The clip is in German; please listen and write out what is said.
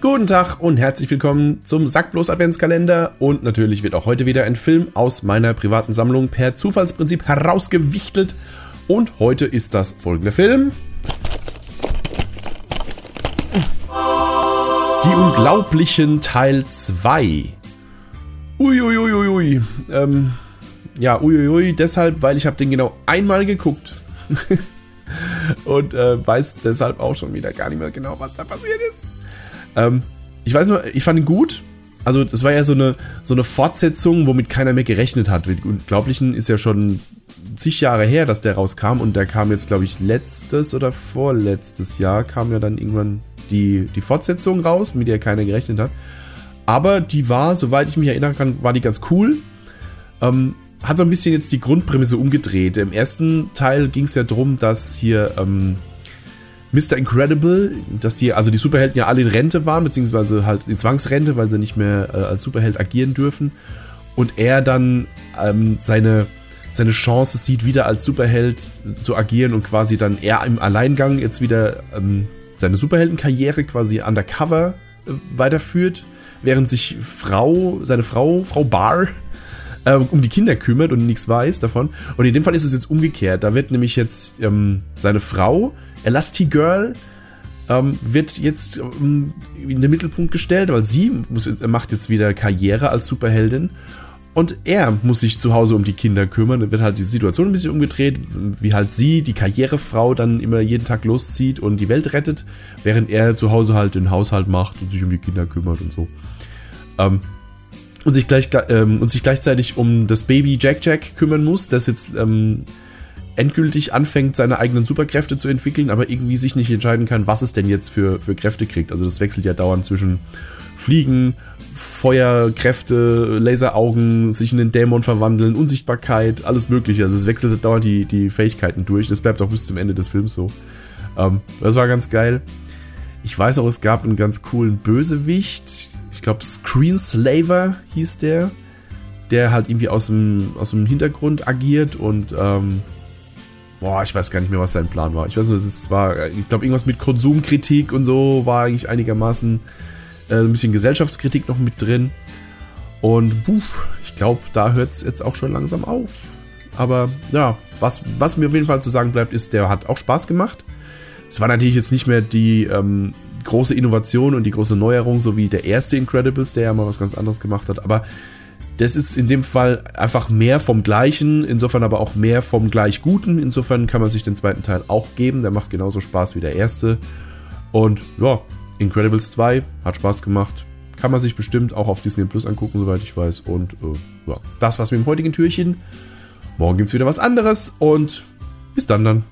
Guten Tag und herzlich willkommen zum Sackblos Adventskalender und natürlich wird auch heute wieder ein Film aus meiner privaten Sammlung per Zufallsprinzip herausgewichtelt und heute ist das folgende Film. Die Unglaublichen Teil 2. Uiuiuiui. Ähm, ja, uiuiui, deshalb, weil ich habe den genau einmal geguckt. und äh, weiß deshalb auch schon wieder gar nicht mehr genau, was da passiert ist. Ähm, ich weiß nur, ich fand ihn gut. Also, das war ja so eine, so eine Fortsetzung, womit keiner mehr gerechnet hat. Unglaublichen ist ja schon zig Jahre her, dass der rauskam und der kam jetzt, glaube ich, letztes oder vorletztes Jahr kam ja dann irgendwann die, die Fortsetzung raus, mit der keiner gerechnet hat. Aber die war, soweit ich mich erinnern kann, war die ganz cool. Ähm, hat so ein bisschen jetzt die Grundprämisse umgedreht. Im ersten Teil ging es ja darum, dass hier ähm, Mr. Incredible, dass die, also die Superhelden ja alle in Rente waren, beziehungsweise halt in Zwangsrente, weil sie nicht mehr äh, als Superheld agieren dürfen. Und er dann ähm, seine, seine Chance sieht, wieder als Superheld zu agieren und quasi dann er im Alleingang jetzt wieder ähm, seine Superheldenkarriere quasi undercover äh, weiterführt, während sich Frau, seine Frau, Frau Barr, äh, um die Kinder kümmert und nichts weiß davon. Und in dem Fall ist es jetzt umgekehrt. Da wird nämlich jetzt ähm, seine Frau, Elastigirl, ähm, wird jetzt ähm, in den Mittelpunkt gestellt, weil sie muss, macht jetzt wieder Karriere als Superheldin. Und er muss sich zu Hause um die Kinder kümmern. Dann wird halt die Situation ein bisschen umgedreht, wie halt sie, die Karrierefrau, dann immer jeden Tag loszieht und die Welt rettet, während er zu Hause halt den Haushalt macht und sich um die Kinder kümmert und so. Ähm, und sich, gleich, ähm, und sich gleichzeitig um das Baby Jack Jack kümmern muss, das jetzt ähm, endgültig anfängt, seine eigenen Superkräfte zu entwickeln, aber irgendwie sich nicht entscheiden kann, was es denn jetzt für, für Kräfte kriegt. Also das wechselt ja dauernd zwischen Fliegen, Feuerkräfte, Laseraugen, sich in den Dämon verwandeln, Unsichtbarkeit, alles mögliche. Also es wechselt dauernd die, die Fähigkeiten durch. Das bleibt auch bis zum Ende des Films so. Ähm, das war ganz geil. Ich weiß auch, es gab einen ganz coolen Bösewicht. Ich glaube, Screenslaver hieß der. Der halt irgendwie aus dem, aus dem Hintergrund agiert und ähm, boah, ich weiß gar nicht mehr, was sein Plan war. Ich weiß nur, es war, ich glaube, irgendwas mit Konsumkritik und so war eigentlich einigermaßen äh, ein bisschen Gesellschaftskritik noch mit drin. Und puh, ich glaube, da hört es jetzt auch schon langsam auf. Aber ja, was, was mir auf jeden Fall zu sagen bleibt, ist, der hat auch Spaß gemacht. Es war natürlich jetzt nicht mehr die ähm, große Innovation und die große Neuerung, so wie der erste Incredibles, der ja mal was ganz anderes gemacht hat. Aber das ist in dem Fall einfach mehr vom Gleichen, insofern aber auch mehr vom gleich Guten. Insofern kann man sich den zweiten Teil auch geben. Der macht genauso Spaß wie der erste. Und ja, Incredibles 2 hat Spaß gemacht. Kann man sich bestimmt auch auf Disney Plus angucken, soweit ich weiß. Und äh, ja, das war's mit dem heutigen Türchen. Morgen gibt's wieder was anderes und bis dann dann.